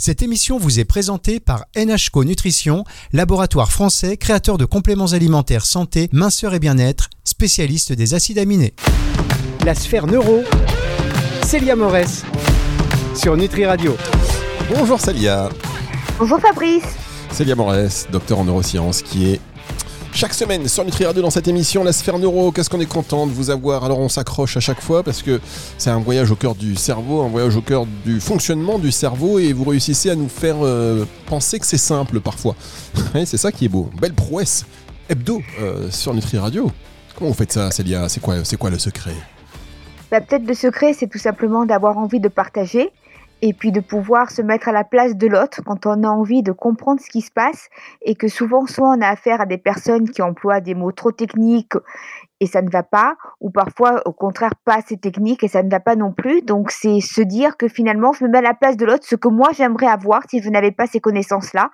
Cette émission vous est présentée par NHCO Nutrition, laboratoire français créateur de compléments alimentaires santé, minceur et bien-être, spécialiste des acides aminés. La sphère neuro, Célia Morès, sur Nutri Radio. Bonjour Célia. Bonjour Fabrice. Célia Morès, docteur en neurosciences, qui est chaque semaine sur Nutri Radio dans cette émission, la sphère neuro, qu'est-ce qu'on est content de vous avoir. Alors on s'accroche à chaque fois parce que c'est un voyage au cœur du cerveau, un voyage au cœur du fonctionnement du cerveau et vous réussissez à nous faire euh, penser que c'est simple parfois. c'est ça qui est beau. Belle prouesse hebdo euh, sur Nutri Radio. Comment vous faites ça, Célia? C'est quoi, quoi le secret? Bah, Peut-être le secret, c'est tout simplement d'avoir envie de partager et puis de pouvoir se mettre à la place de l'autre quand on a envie de comprendre ce qui se passe. Et que souvent soit on a affaire à des personnes qui emploient des mots trop techniques et ça ne va pas ou parfois au contraire pas assez technique et ça ne va pas non plus. Donc c'est se dire que finalement je me mets à la place de l'autre ce que moi j'aimerais avoir si je n'avais pas ces connaissances là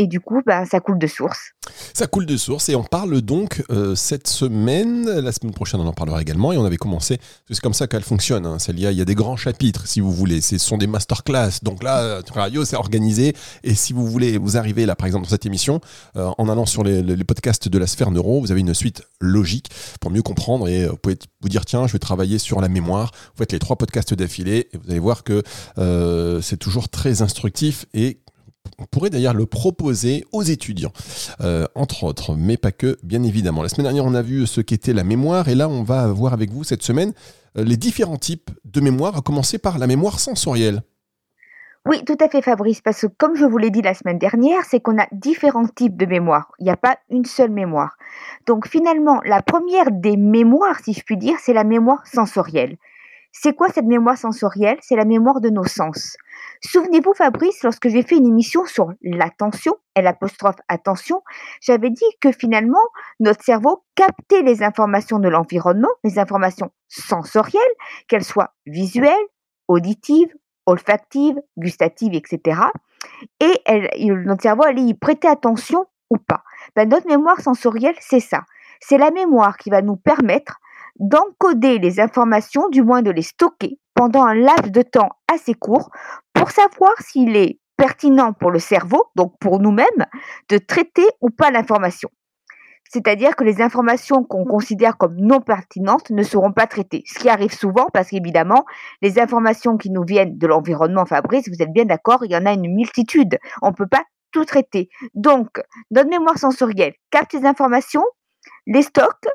et du coup, ben, ça coule de source. Ça coule de source et on parle donc euh, cette semaine, la semaine prochaine on en parlera également et on avait commencé, c'est comme ça qu'elle fonctionne, hein, il y a des grands chapitres si vous voulez, ce sont des masterclass, donc là, Radio c'est organisé et si vous voulez, vous arrivez là par exemple dans cette émission, euh, en allant sur les, podcasts de la sphère neuro, vous avez une suite logique pour mieux comprendre et euh, vous pouvez vous dire tiens, je vais travailler sur la mémoire, vous faites les trois podcasts d'affilée et vous allez voir que c'est toujours très instructif et on pourrait d'ailleurs le proposer aux étudiants, euh, entre autres, mais pas que, bien évidemment. La semaine dernière, on a vu ce qu'était la mémoire, et là, on va voir avec vous cette semaine euh, les différents types de mémoire, à commencer par la mémoire sensorielle. Oui, tout à fait Fabrice, parce que comme je vous l'ai dit la semaine dernière, c'est qu'on a différents types de mémoire. Il n'y a pas une seule mémoire. Donc finalement, la première des mémoires, si je puis dire, c'est la mémoire sensorielle. C'est quoi cette mémoire sensorielle? C'est la mémoire de nos sens. Souvenez-vous, Fabrice, lorsque j'ai fait une émission sur l'attention, l'apostrophe attention, j'avais dit que finalement, notre cerveau captait les informations de l'environnement, les informations sensorielles, qu'elles soient visuelles, auditives, olfactives, gustatives, etc. Et notre cerveau allait y prêter attention ou pas. Ben, notre mémoire sensorielle, c'est ça. C'est la mémoire qui va nous permettre d'encoder les informations, du moins de les stocker pendant un laps de temps assez court pour savoir s'il est pertinent pour le cerveau, donc pour nous-mêmes, de traiter ou pas l'information. C'est-à-dire que les informations qu'on considère comme non pertinentes ne seront pas traitées. Ce qui arrive souvent parce qu'évidemment, les informations qui nous viennent de l'environnement, Fabrice, vous êtes bien d'accord, il y en a une multitude. On ne peut pas tout traiter. Donc, notre mémoire sensorielle capte les informations, les stocke,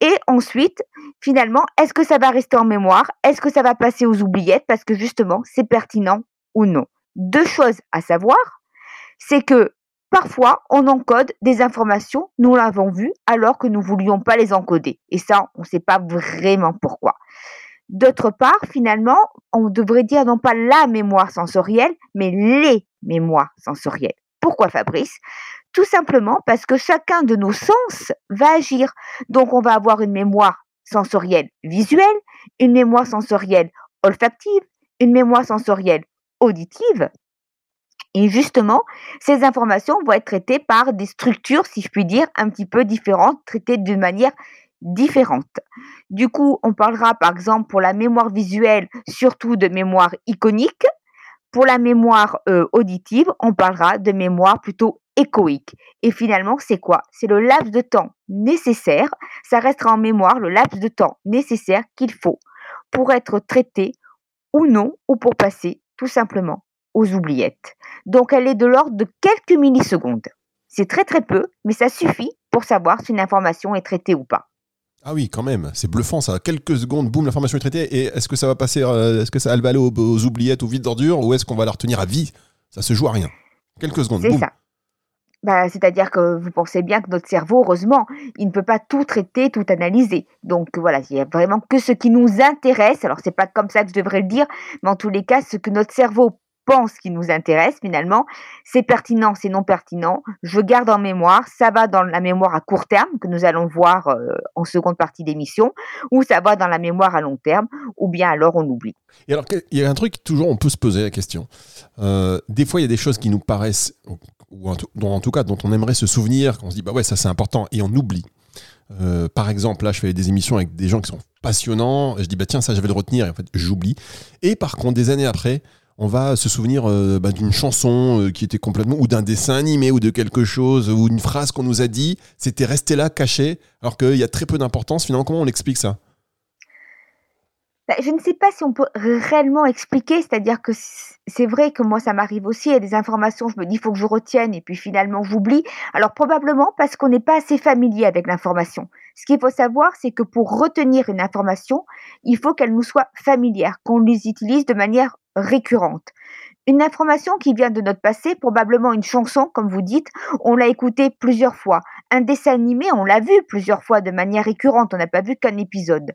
et ensuite, finalement, est-ce que ça va rester en mémoire? Est-ce que ça va passer aux oubliettes? Parce que justement, c'est pertinent ou non. Deux choses à savoir, c'est que parfois, on encode des informations, nous l'avons vu, alors que nous ne voulions pas les encoder. Et ça, on ne sait pas vraiment pourquoi. D'autre part, finalement, on devrait dire non pas la mémoire sensorielle, mais les mémoires sensorielles. Pourquoi Fabrice? Tout simplement parce que chacun de nos sens va agir. Donc on va avoir une mémoire sensorielle visuelle, une mémoire sensorielle olfactive, une mémoire sensorielle auditive. Et justement, ces informations vont être traitées par des structures, si je puis dire, un petit peu différentes, traitées d'une manière différente. Du coup, on parlera par exemple pour la mémoire visuelle surtout de mémoire iconique. Pour la mémoire euh, auditive, on parlera de mémoire plutôt échoïque. Et finalement, c'est quoi? C'est le laps de temps nécessaire, ça restera en mémoire le laps de temps nécessaire qu'il faut pour être traité ou non, ou pour passer tout simplement aux oubliettes. Donc elle est de l'ordre de quelques millisecondes. C'est très très peu, mais ça suffit pour savoir si une information est traitée ou pas. Ah oui, quand même, c'est bluffant ça. Quelques secondes, boum, l'information est traitée. Et est-ce que ça va passer, euh, est-ce que ça va aller aux, oubliettes ou vide d'ordure, ou est-ce qu'on va la retenir à vie? Ça se joue à rien. Quelques secondes. C'est ça. Bah, c'est-à-dire que vous pensez bien que notre cerveau, heureusement, il ne peut pas tout traiter, tout analyser. Donc voilà, il y a vraiment que ce qui nous intéresse. Alors c'est pas comme ça que je devrais le dire, mais en tous les cas, ce que notre cerveau pense qui nous intéresse finalement, c'est pertinent, c'est non pertinent, je garde en mémoire, ça va dans la mémoire à court terme que nous allons voir euh, en seconde partie d'émission, ou ça va dans la mémoire à long terme, ou bien alors on oublie. Et alors il y a un truc toujours on peut se poser la question. Euh, des fois il y a des choses qui nous paraissent, ou en tout, en tout cas dont on aimerait se souvenir, qu'on se dit bah ouais ça c'est important et on oublie. Euh, par exemple, là, je fais des émissions avec des gens qui sont passionnants. je dis, bah tiens, ça, je vais le retenir. Et en fait, j'oublie. Et par contre, des années après, on va se souvenir euh, bah, d'une chanson euh, qui était complètement, ou d'un dessin animé, ou de quelque chose, ou une phrase qu'on nous a dit, c'était resté là, caché, alors qu'il y a très peu d'importance. Finalement, comment on explique ça? Je ne sais pas si on peut réellement expliquer, c'est-à-dire que c'est vrai que moi ça m'arrive aussi, il y a des informations, je me dis il faut que je retienne et puis finalement j'oublie. Alors probablement parce qu'on n'est pas assez familier avec l'information. Ce qu'il faut savoir, c'est que pour retenir une information, il faut qu'elle nous soit familière, qu'on les utilise de manière récurrente. Une information qui vient de notre passé, probablement une chanson, comme vous dites, on l'a écoutée plusieurs fois. Un dessin animé, on l'a vu plusieurs fois de manière récurrente, on n'a pas vu qu'un épisode.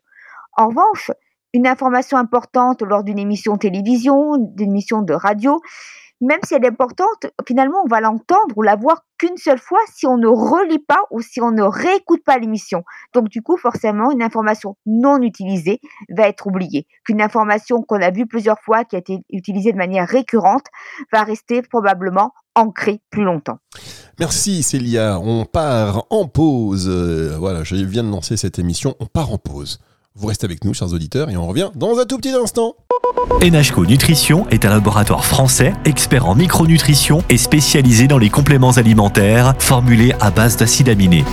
En revanche, une information importante lors d'une émission télévision, d'une émission de radio, même si elle est importante, finalement, on va l'entendre ou la voir qu'une seule fois si on ne relit pas ou si on ne réécoute pas l'émission. Donc, du coup, forcément, une information non utilisée va être oubliée. Qu'une information qu'on a vue plusieurs fois, qui a été utilisée de manière récurrente, va rester probablement ancrée plus longtemps. Merci Célia. On part en pause. Euh, voilà, je viens de lancer cette émission. On part en pause. Vous restez avec nous, chers auditeurs, et on revient dans un tout petit instant. NHCO Nutrition est un laboratoire français, expert en micronutrition et spécialisé dans les compléments alimentaires formulés à base d'acides aminés.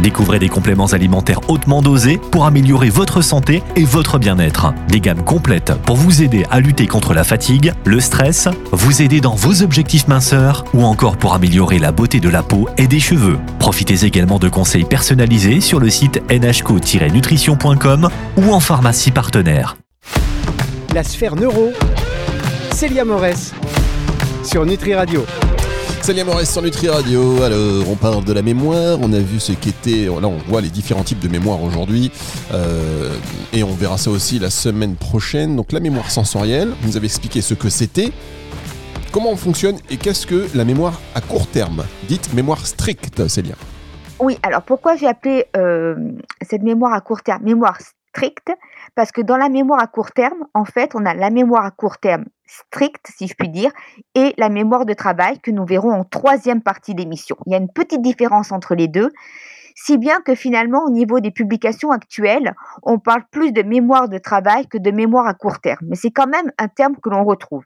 Découvrez des compléments alimentaires hautement dosés pour améliorer votre santé et votre bien-être. Des gammes complètes pour vous aider à lutter contre la fatigue, le stress, vous aider dans vos objectifs minceurs ou encore pour améliorer la beauté de la peau et des cheveux. Profitez également de conseils personnalisés sur le site nhco-nutrition.com ou en pharmacie partenaire. La sphère neuro, Célia Morès sur Nutri Radio. Salut Maurice sur Nutri Radio. Alors, on parle de la mémoire. On a vu ce qu'était. Là, on voit les différents types de mémoire aujourd'hui. Euh, et on verra ça aussi la semaine prochaine. Donc, la mémoire sensorielle. Vous avez expliqué ce que c'était. Comment on fonctionne et qu'est-ce que la mémoire à court terme? Dites mémoire stricte, Célia. Oui, alors pourquoi j'ai appelé euh, cette mémoire à court terme? Mémoire stricte Parce que dans la mémoire à court terme, en fait, on a la mémoire à court terme stricte, si je puis dire, et la mémoire de travail que nous verrons en troisième partie d'émission. Il y a une petite différence entre les deux, si bien que finalement, au niveau des publications actuelles, on parle plus de mémoire de travail que de mémoire à court terme. Mais c'est quand même un terme que l'on retrouve.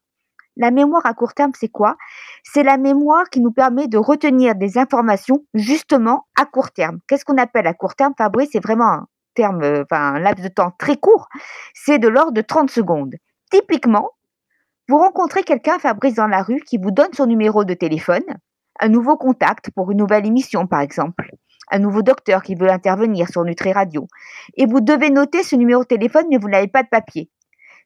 La mémoire à court terme, c'est quoi? C'est la mémoire qui nous permet de retenir des informations justement à court terme. Qu'est-ce qu'on appelle à court terme, Fabrice C'est vraiment un terme, enfin un laps de temps très court. C'est de l'ordre de 30 secondes. Typiquement, vous rencontrez quelqu'un, Fabrice, dans la rue, qui vous donne son numéro de téléphone, un nouveau contact pour une nouvelle émission, par exemple, un nouveau docteur qui veut intervenir sur Nutri Radio, et vous devez noter ce numéro de téléphone, mais vous n'avez pas de papier.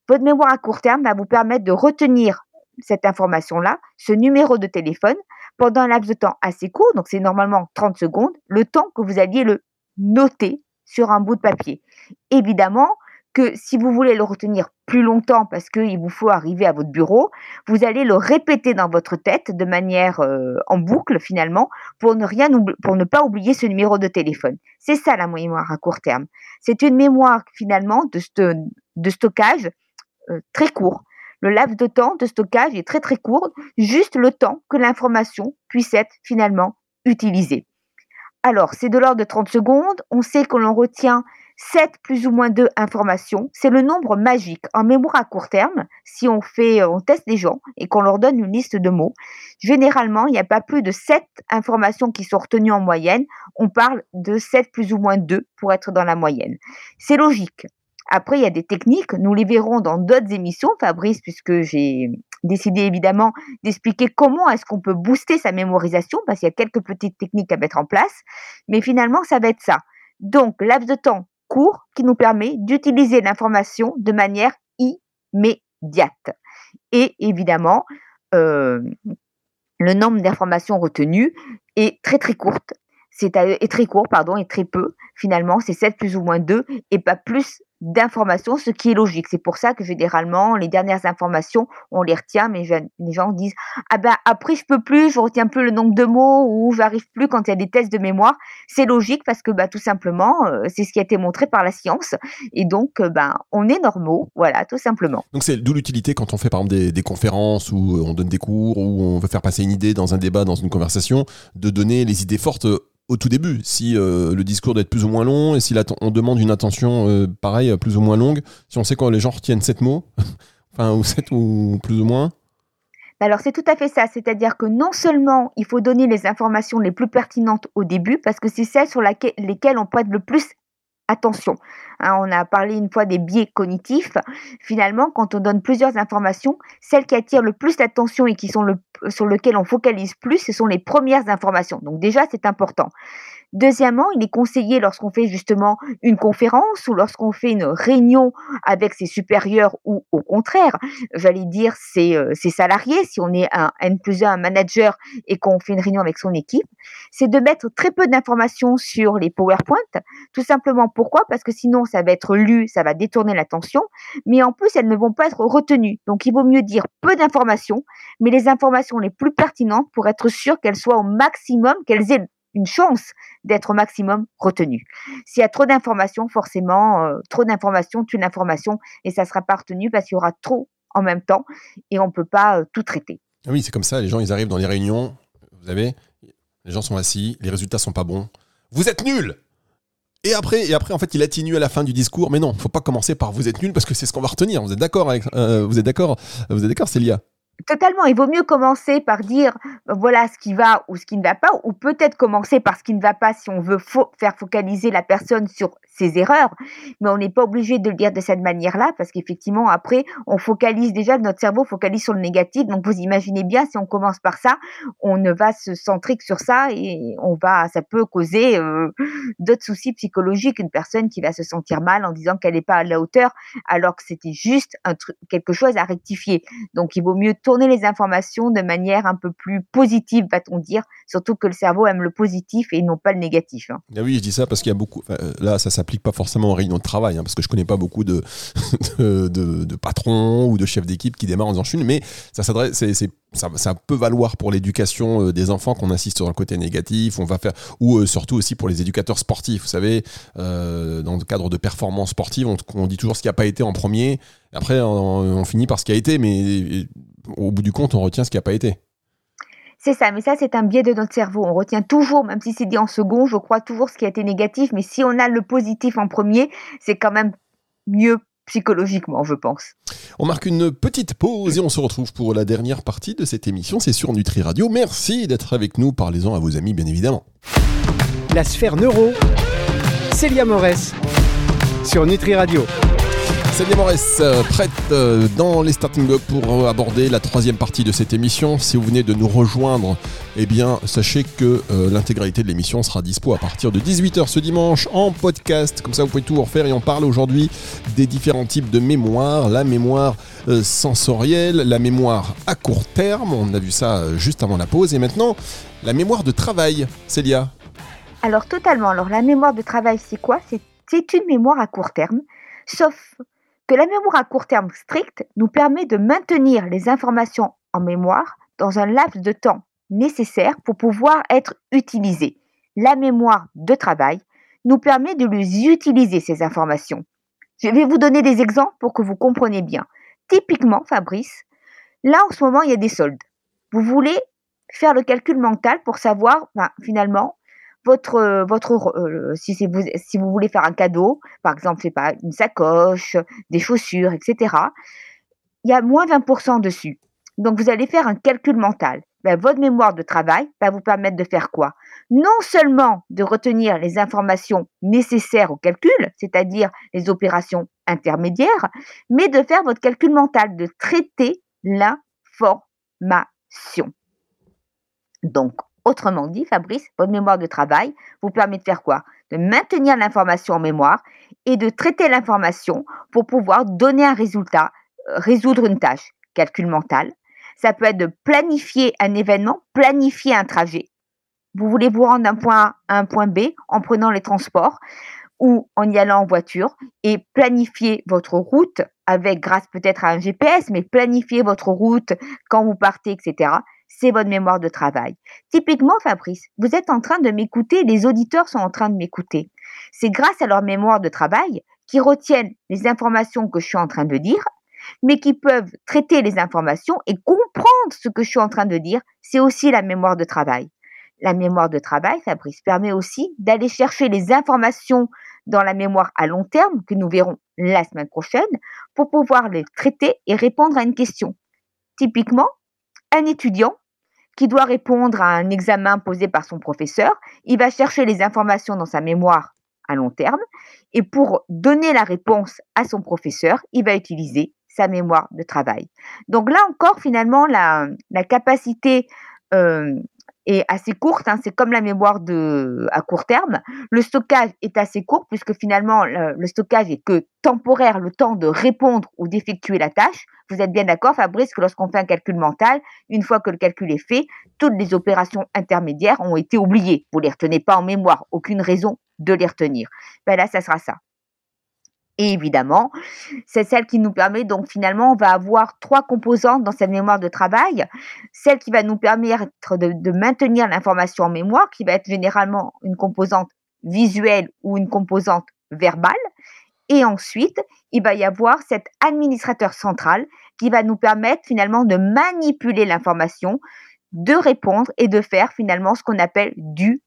Votre mémoire à court terme va vous permettre de retenir cette information-là, ce numéro de téléphone, pendant un laps de temps assez court, donc c'est normalement 30 secondes, le temps que vous alliez le noter sur un bout de papier. Évidemment, que si vous voulez le retenir plus longtemps parce qu'il vous faut arriver à votre bureau, vous allez le répéter dans votre tête de manière euh, en boucle finalement pour ne rien pour ne pas oublier ce numéro de téléphone. C'est ça la mémoire à court terme. C'est une mémoire finalement de, stockage euh, très court. Le laps de temps de stockage est très très court, juste le temps que l'information puisse être finalement utilisée. Alors, c'est de l'ordre de 30 secondes. On sait que l'on retient 7 plus ou moins 2 informations, c'est le nombre magique. En mémoire à court terme, si on fait, on teste les gens et qu'on leur donne une liste de mots, généralement, il n'y a pas plus de 7 informations qui sont retenues en moyenne. On parle de 7 plus ou moins 2 pour être dans la moyenne. C'est logique. Après, il y a des techniques, nous les verrons dans d'autres émissions, Fabrice, puisque j'ai décidé évidemment d'expliquer comment est-ce qu'on peut booster sa mémorisation, parce qu'il y a quelques petites techniques à mettre en place, mais finalement, ça va être ça. Donc, laps de temps court qui nous permet d'utiliser l'information de manière immédiate. Et évidemment, euh, le nombre d'informations retenues est très très courte. C'est très court, pardon, et très peu. Finalement, c'est 7 plus ou moins 2 et pas plus d'informations, ce qui est logique. C'est pour ça que généralement, les dernières informations, on les retient, mais les gens disent Ah ben après, je peux plus, je retiens plus le nombre de mots ou j'arrive plus quand il y a des tests de mémoire. C'est logique parce que bah, tout simplement, euh, c'est ce qui a été montré par la science. Et donc, ben, on est normaux, voilà, tout simplement. Donc, c'est d'où l'utilité quand on fait par exemple des, conférences ou on donne des cours ou on veut faire passer une idée dans un débat, dans une conversation, de donner les idées fortes au tout début. Si euh, le discours doit être plus ou moins long et si on demande une attention euh, pareille, plus ou moins longue, si on sait quand les gens retiennent sept mots, Enfin, ou 7 ou plus ou moins alors c'est tout à fait ça, c'est-à-dire que non seulement il faut donner les informations les plus pertinentes au début, parce que c'est celles sur lesquelles on prête le plus attention. Hein, on a parlé une fois des biais cognitifs. Finalement, quand on donne plusieurs informations, celles qui attirent le plus l'attention et qui sont sur lesquelles on focalise plus, ce sont les premières informations. Donc déjà, c'est important. Deuxièmement, il est conseillé lorsqu'on fait justement une conférence ou lorsqu'on fait une réunion avec ses supérieurs ou au contraire, j'allais dire ses, euh, ses, salariés, si on est un N plus 1, un manager et qu'on fait une réunion avec son équipe, c'est de mettre très peu d'informations sur les PowerPoint. Tout simplement pourquoi? Parce que sinon ça va être lu, ça va détourner l'attention, mais en plus elles ne vont pas être retenues. Donc il vaut mieux dire peu d'informations, mais les informations les plus pertinentes pour être sûr qu'elles soient au maximum, qu'elles aient une chance d'être au maximum retenu. S'il y a trop d'informations, forcément, euh, trop d'informations tue l'information et ça sera pas retenu parce qu'il y aura trop en même temps et on ne peut pas euh, tout traiter. Ah oui, c'est comme ça, les gens, ils arrivent dans les réunions, vous savez, les gens sont assis, les résultats sont pas bons. Vous êtes nuls et après, et après, en fait, il atténue à la fin du discours. Mais non, faut pas commencer par vous êtes nuls parce que c'est ce qu'on va retenir. Vous êtes d'accord euh, vous êtes d'accord, vous êtes d'accord, Célia? Totalement. Il vaut mieux commencer par dire voilà ce qui va ou ce qui ne va pas, ou peut-être commencer par ce qui ne va pas si on veut faire focaliser la personne sur ses erreurs, mais on n'est pas obligé de le dire de cette manière-là parce qu'effectivement après on focalise déjà notre cerveau focalise sur le négatif. Donc vous imaginez bien si on commence par ça, on ne va se centrer que sur ça et on va ça peut causer euh, d'autres soucis psychologiques. Une personne qui va se sentir mal en disant qu'elle n'est pas à la hauteur alors que c'était juste un truc quelque chose à rectifier. Donc il vaut mieux tourner les informations de manière un peu plus positive, va-t-on dire, surtout que le cerveau aime le positif et non pas le négatif. Hein. Ah oui, je dis ça parce qu'il y a beaucoup. Euh, là, ça pas forcément en réunion de travail, hein, parce que je connais pas beaucoup de, de, patrons ou de chefs d'équipe qui démarrent en disant mais ça s'adresse, c'est, ça, peut valoir pour l'éducation euh, des enfants qu'on insiste sur le côté négatif, on va faire, ou euh, surtout aussi pour les éducateurs sportifs, vous savez, dans le cadre de performance sportive, on, dit toujours ce qui n'a pas été en premier, après on, finit par ce qui a été, mais au bout du compte, on retient ce qui n'a pas été. C'est ça, mais ça, c'est un biais de notre cerveau. On retient toujours, même si c'est dit en second, je crois toujours ce qui a été négatif, mais si on a le positif en premier, c'est quand même mieux psychologiquement, je pense. On marque une petite pause et on se retrouve pour la dernière partie de cette émission. C'est sur Nutri Radio. Merci d'être avec nous. Parlez-en à vos amis, bien évidemment. La sphère neuro, Célia Morès, sur Nutri Radio. Célia Morès, euh, prête euh, dans les starting blocks pour euh, aborder la troisième partie de cette émission. Si vous venez de nous rejoindre, eh bien, sachez que l'intégralité de l'émission sera dispo à partir de 18h ce dimanche en podcast. Comme ça, vous pouvez tout refaire et on parle aujourd'hui des différents types de mémoire. La mémoire sensorielle, la mémoire à court terme, on a vu ça juste avant la pause. Et maintenant, la mémoire de travail. Célia Alors, totalement. Alors, la mémoire de travail, c'est quoi? C'est une mémoire à court terme, sauf que la mémoire à court terme stricte nous permet de maintenir les informations en mémoire dans un laps de temps nécessaire pour pouvoir être utilisées. La mémoire de travail nous permet de les utiliser, ces informations. Je vais vous donner des exemples pour que vous compreniez bien. Typiquement, Fabrice, là en ce moment, il y a des soldes. Vous voulez faire le calcul mental pour savoir ben, finalement votre, euh, votre euh, si, vous, si vous voulez faire un cadeau, par exemple, c'est pas une sacoche, des chaussures, etc. Il y a moins 20% dessus. Donc vous allez faire un calcul mental. Ben, votre mémoire de travail va vous permettre de faire quoi? Non seulement de retenir les informations nécessaires au calcul, c'est-à-dire les opérations intermédiaires, mais de faire votre calcul mental, de traiter l'information. Donc, Autrement dit, Fabrice, votre mémoire de travail vous permet de faire quoi? De maintenir l'information en mémoire et de traiter l'information pour pouvoir donner un résultat, euh, résoudre une tâche. Calcul mental. Ça peut être de planifier un événement, planifier un trajet. Vous voulez vous rendre d'un point A à un point B en prenant les transports ou en y allant en voiture et planifier votre route avec grâce peut-être à un GPS, mais planifier votre route quand vous partez, etc c'est votre mémoire de travail. Typiquement, Fabrice, vous êtes en train de m'écouter, les auditeurs sont en train de m'écouter. C'est grâce à leur mémoire de travail qu'ils retiennent les informations que je suis en train de dire, mais qui peuvent traiter les informations et comprendre ce que je suis en train de dire. C'est aussi la mémoire de travail. La mémoire de travail, Fabrice, permet aussi d'aller chercher les informations dans la mémoire à long terme, que nous verrons la semaine prochaine, pour pouvoir les traiter et répondre à une question. Typiquement, un étudiant qui doit répondre à un examen posé par son professeur, il va chercher les informations dans sa mémoire à long terme et pour donner la réponse à son professeur, il va utiliser sa mémoire de travail. Donc là encore, finalement, la, capacité euh, est assez courte. Hein. c'est comme la mémoire de, à court terme. Le stockage est assez court puisque finalement, le, stockage est que temporaire, le temps de répondre ou d'effectuer la tâche. Vous êtes bien d'accord, Fabrice, que lorsqu'on fait un calcul mental, une fois que le calcul est fait, toutes les opérations intermédiaires ont été oubliées. Vous ne les retenez pas en mémoire, aucune raison de les retenir. Ben là, ça sera ça. Et évidemment, c'est celle qui nous permet, donc finalement, on va avoir trois composantes dans cette mémoire de travail. Celle qui va nous permettre de, maintenir l'information en mémoire, qui va être généralement une composante visuelle ou une composante verbale. Et ensuite, il va y avoir cet administrateur central qui va nous permettre finalement de manipuler l'information, de répondre et de faire finalement ce qu'on appelle du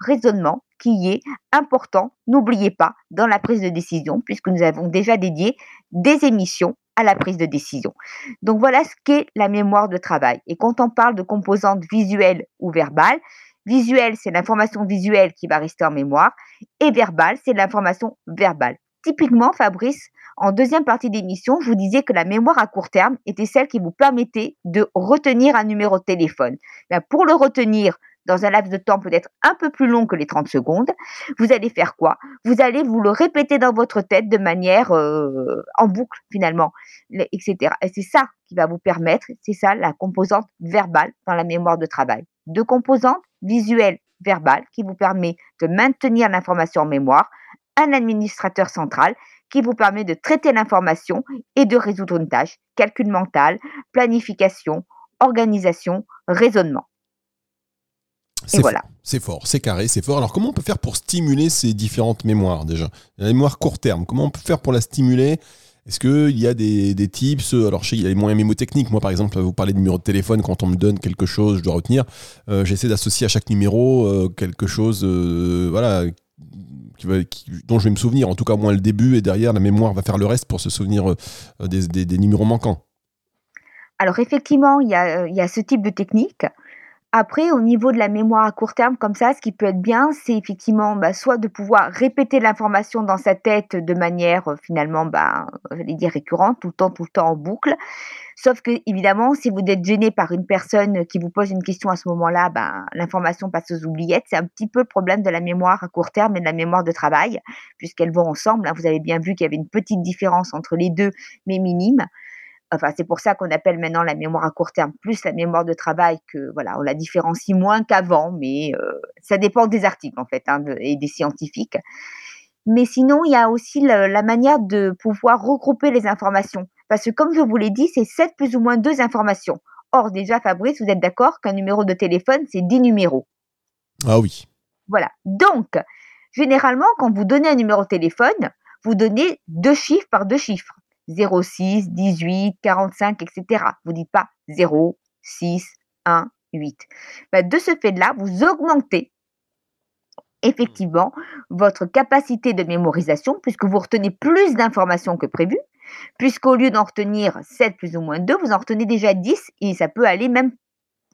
raisonnement. Qui est important, n'oubliez pas, dans la prise de décision, puisque nous avons déjà dédié des émissions à la prise de décision. Donc voilà ce qu'est la mémoire de travail. Et quand on parle de composantes visuelles ou verbales, visuelle, c'est l'information visuelle qui va rester en mémoire, et verbale, c'est l'information verbale. Typiquement, Fabrice, en deuxième partie d'émission, je vous disais que la mémoire à court terme était celle qui vous permettait de retenir un numéro de téléphone. Ben, pour le retenir, dans un laps de temps peut-être un peu plus long que les 30 secondes, vous allez faire quoi? Vous allez vous le répéter dans votre tête de manière euh, en boucle finalement, etc. Et c'est ça qui va vous permettre, c'est ça la composante verbale dans la mémoire de travail. Deux composantes visuelles, verbales, qui vous permet de maintenir l'information en mémoire, un administrateur central qui vous permet de traiter l'information et de résoudre une tâche, calcul mental, planification, organisation, raisonnement. C'est voilà. C'est fort, c'est carré, c'est fort. Alors comment on peut faire pour stimuler ces différentes mémoires déjà? La mémoire court terme, comment on peut faire pour la stimuler? Est-ce qu'il y a des, tips? Alors je sais, il y a les moyens mémotechniques. Moi par exemple, vous parlez de numéro de téléphone, quand on me donne quelque chose, je dois retenir. Euh, j'essaie d'associer à chaque numéro euh, quelque chose euh, voilà, dont je vais me souvenir, en tout cas au moins le début, et derrière la mémoire va faire le reste pour se souvenir des, numéros manquants. Alors effectivement, il y il y a ce type de technique. Après, au niveau de la mémoire à court terme, comme ça, ce qui peut être bien, c'est effectivement bah, soit de pouvoir répéter l'information dans sa tête de manière euh, finalement, bah, j'allais dire récurrente, tout le temps, tout le temps en boucle. Sauf que, évidemment, si vous êtes gêné par une personne qui vous pose une question à ce moment-là, bah, l'information passe aux oubliettes. C'est un petit peu le problème de la mémoire à court terme et de la mémoire de travail, puisqu'elles vont ensemble. Hein. Vous avez bien vu qu'il y avait une petite différence entre les deux, mais minime. Enfin, c'est pour ça qu'on appelle maintenant la mémoire à court terme plus la mémoire de travail que voilà, on la différencie moins qu'avant, mais euh, ça dépend des articles en fait hein, et des scientifiques. Mais sinon, il y a aussi la, manière de pouvoir regrouper les informations, parce que comme je vous l'ai dit, c'est sept plus ou moins deux informations. Or, déjà, Fabrice, vous êtes d'accord qu'un numéro de téléphone, c'est 10 numéros. Ah oui. Voilà. Donc, généralement, quand vous donnez un numéro de téléphone, vous donnez deux chiffres par deux chiffres. 06, 18, 45, etc. Vous dites pas 0, 6, 1, 8. de ce fait-là, vous augmentez effectivement votre capacité de mémorisation puisque vous retenez plus d'informations que prévu, puisqu'au lieu d'en retenir 7 plus ou moins 2, vous en retenez déjà 10 et ça peut aller même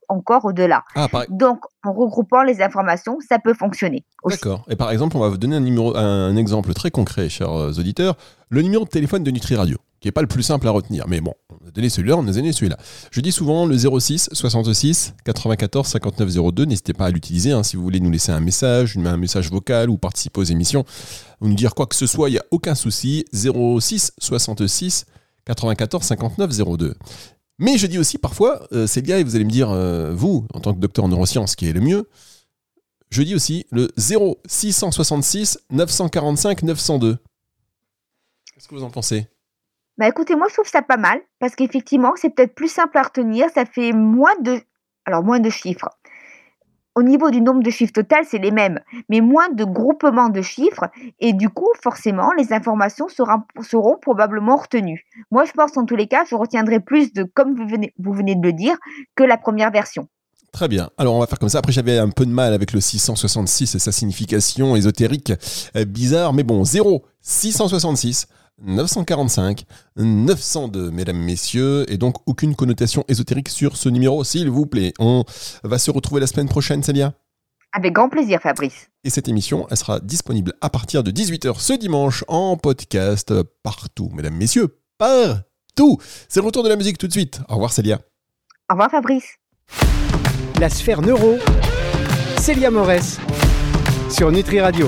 encore au-delà. Ah, Donc, en regroupant les informations, ça peut fonctionner. D'accord. Et par exemple, on va vous donner un, numéro, un exemple très concret, chers euh, auditeurs. Le numéro de téléphone de Nutri Radio, qui n'est pas le plus simple à retenir. Mais bon, on a donné celui-là, on a donné celui-là. Je dis souvent le 06 66 94 59 02. N'hésitez pas à l'utiliser hein, si vous voulez nous laisser un message, un message vocal ou participer aux émissions ou nous dire quoi que ce soit, il n'y a aucun souci. 06 66 94 59 02. Mais je dis aussi parfois, c'est bien, et vous allez me dire, euh, vous, en tant que docteur en neurosciences, qui est le mieux, je dis aussi le 0666 945 902. Qu'est-ce que vous en pensez? Bah écoutez, moi je trouve ça pas mal, parce qu'effectivement, c'est peut-être plus simple à retenir, ça fait moins de, alors moins de chiffres au niveau du nombre de chiffres total, c'est les mêmes, mais moins de groupements de chiffres, et du coup, forcément, les informations seront, probablement retenues. Moi, je pense en tous les cas, je retiendrai plus de, comme vous venez, de le dire, que la première version. Très bien. Alors on va faire comme ça. Après j'avais un peu de mal avec le 666 et sa signification ésotérique euh, bizarre, mais bon, 0 666 945 902, mesdames, messieurs, et donc aucune connotation ésotérique sur ce numéro, s'il vous plaît. On va se retrouver la semaine prochaine, Célia? Avec grand plaisir, Fabrice. Et cette émission, elle sera disponible à partir de 18h ce dimanche en podcast partout, mesdames, messieurs, partout. C'est le retour de la musique tout de suite. Au revoir, Célia. Au revoir, Fabrice. La sphère neuro, Célia Morès, sur Nutri Radio.